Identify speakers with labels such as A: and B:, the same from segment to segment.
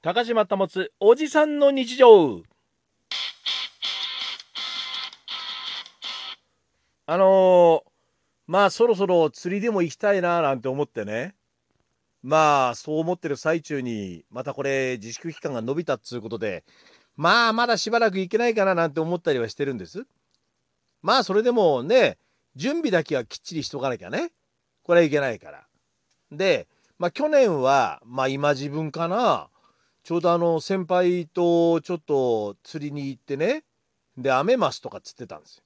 A: 高島保つおじさんの日常。あのーまあそろそろ釣りでも行きたいななんて思ってね。まあそう思ってる最中にまたこれ自粛期間が延びたっつうことで。まあまだしばらく行けないかななんて思ったりはしてるんです。まあそれでもね準備だけはきっちりしとかなきゃね。これはいけないから。でまあ去年はまあ今自分かな。ちょうどあの先輩とちょっと釣りに行ってねでアメマスとか釣ってたんですよ。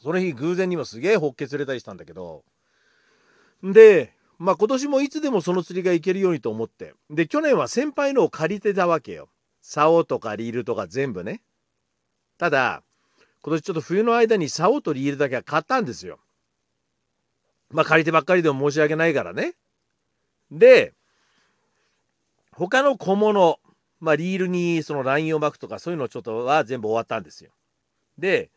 A: その日偶然にもすげえホッケ釣れたりしたんだけど。でまあ今年もいつでもその釣りが行けるようにと思って。で去年は先輩のを借りてたわけよ。竿とかリールとか全部ね。ただ今年ちょっと冬の間に竿とリールだけは買ったんですよ。まあ借りてばっかりでも申し訳ないからね。で他の小物まあリールにそのラインを巻くとかそういうのちょっとは全部終わったんですよ。で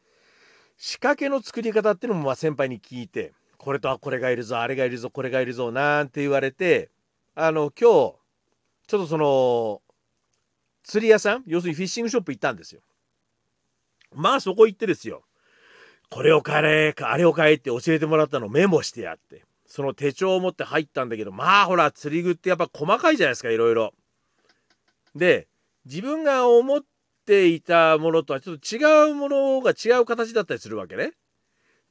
A: 仕掛けの作り方っていうのもまあ先輩に聞いてこれとはこれがいるぞあれがいるぞこれがいるぞなんて言われてあの今日ちょっとその釣り屋さん要するにフィッシングショップ行ったんですよ。まあそこ行ってですよ。これを買えあれを買えって教えてもらったのをメモしてやって。その手帳を持って入ったんだけどまあほら釣り具ってやっぱ細かいじゃないですかいろいろ。で自分が思っていたものとはちょっと違うものが違う形だったりするわけね。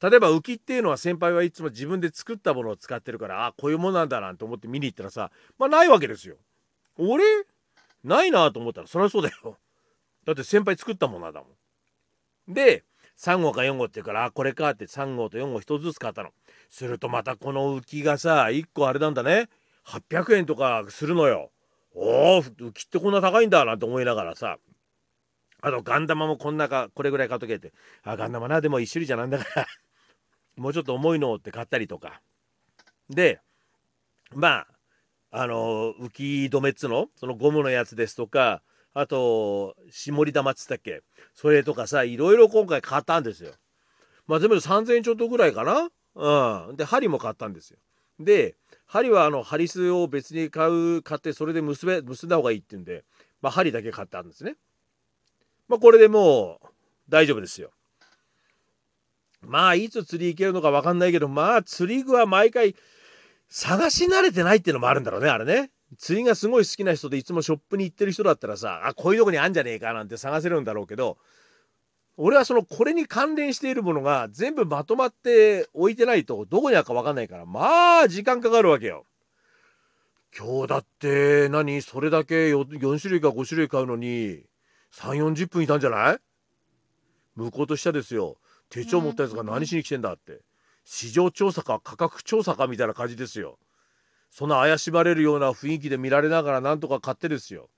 A: 例えば浮きっていうのは先輩はいつも自分で作ったものを使ってるからあこういうものなんだなんて思って見に行ったらさまあないわけですよ。俺？ないなと思ったらそりゃそうだよ。だって先輩作ったものだもん。で3号か4号って言うからあこれかって3号と4号1つずつ買ったの。するとまたこの浮きがさ1個あれなんだね。800円とかするのよ。おお浮きってこんな高いんだなんて思いながらさ。あとガンダマもこんなかこれぐらい買っとけって。あガンダマなでも一種類じゃなんだから。もうちょっと重いのって買ったりとか。でまああの浮き止めっつの？そのゴムのやつですとか。あと絞り玉っつったっけ？それとかさいろいろ今回買ったんですよ。まあ全部で3,000円ちょっとぐらいかな。うん。で針も買ったんですよ。で針はあの針巣を別に買う買ってそれで結べ結んだ方がいいって言うんで、まあ、針だけ買ったんですね。まあこれでもう大丈夫ですよ。まあいつ釣り行けるのか分かんないけどまあ釣り具は毎回探し慣れてないっていうのもあるんだろうねあれね。釣りがすごい好きな人でいつもショップに行ってる人だったらさあこういうとこにあんじゃねえかなんて探せるんだろうけど俺はそのこれに関連しているものが全部まとまって置いてないとどこにあるか分かんないからまあ時間かかるわけよ。今日だって何それだけ 4, 4種類か5種類買うのに3 4 0分いたんじゃない？向こうとしたですよ。手帳持ったやつが何しに来てんだって。市場調査か価格調査かみたいな感じですよ。そんな怪しまれるような雰囲気で見られながらなんとか買ってですよ。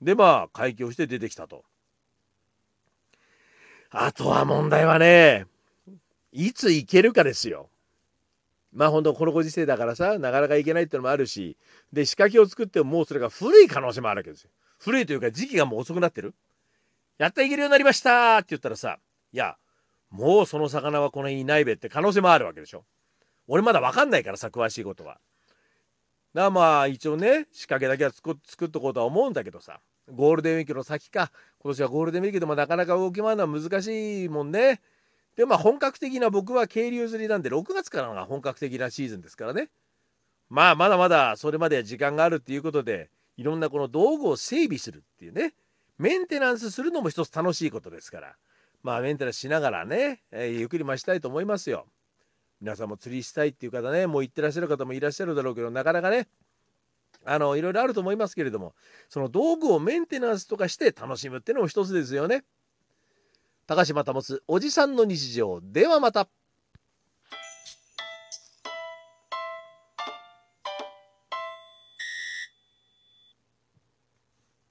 A: でまあ会計をして出てきたとあとは問題はねいつ行けるかですよ。まあ本当このご時世だからさなかなか行けないってのもあるしで仕掛けを作ってももうそれが古い可能性もあるわけですよ。古いというか時期がもう遅くなってる。やった行けるようになりましたって言ったらさいやもうその魚はこの辺いないべって可能性もあるわけでしょ。俺まだ分かんないからさ詳しいことは。だからまあ一応ね仕掛けだけは作っとこうとは思うんだけどさ。ゴールデンウィークの先か。今年はゴールデンウィークでもなかなか動き回るのは難しいもんね。でまあ本格的な僕は渓流釣りなんで6月からが本格的なシーズンですからね。まあまだまだそれまでは時間があるっていうことでいろんなこの道具を整備するっていうね。メンテナンスするのも一つ楽しいことですから。まあメンテナンスしながらね、えー、ゆっくり増したいと思いますよ。皆さんも釣りしたいっていう方ねもう行ってらっしゃる方もいらっしゃるだろうけどなかなかねあのいろいろあると思いますけれどもその道具をメンテナンスとかして楽しむっていうのも一つですよね。高島保おじさんの日常ではまた。